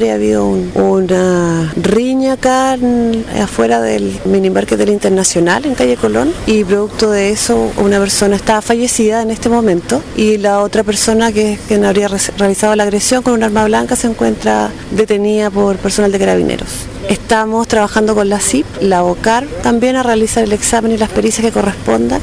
habría habido una riña acá afuera del minimarket del Internacional en calle Colón y producto de eso una persona estaba fallecida en este momento y la otra persona que quien habría realizado la agresión con un arma blanca se encuentra detenida por personal de carabineros. Estamos trabajando con la CIP, la OCAR, también a realizar el examen y las pericias que correspondan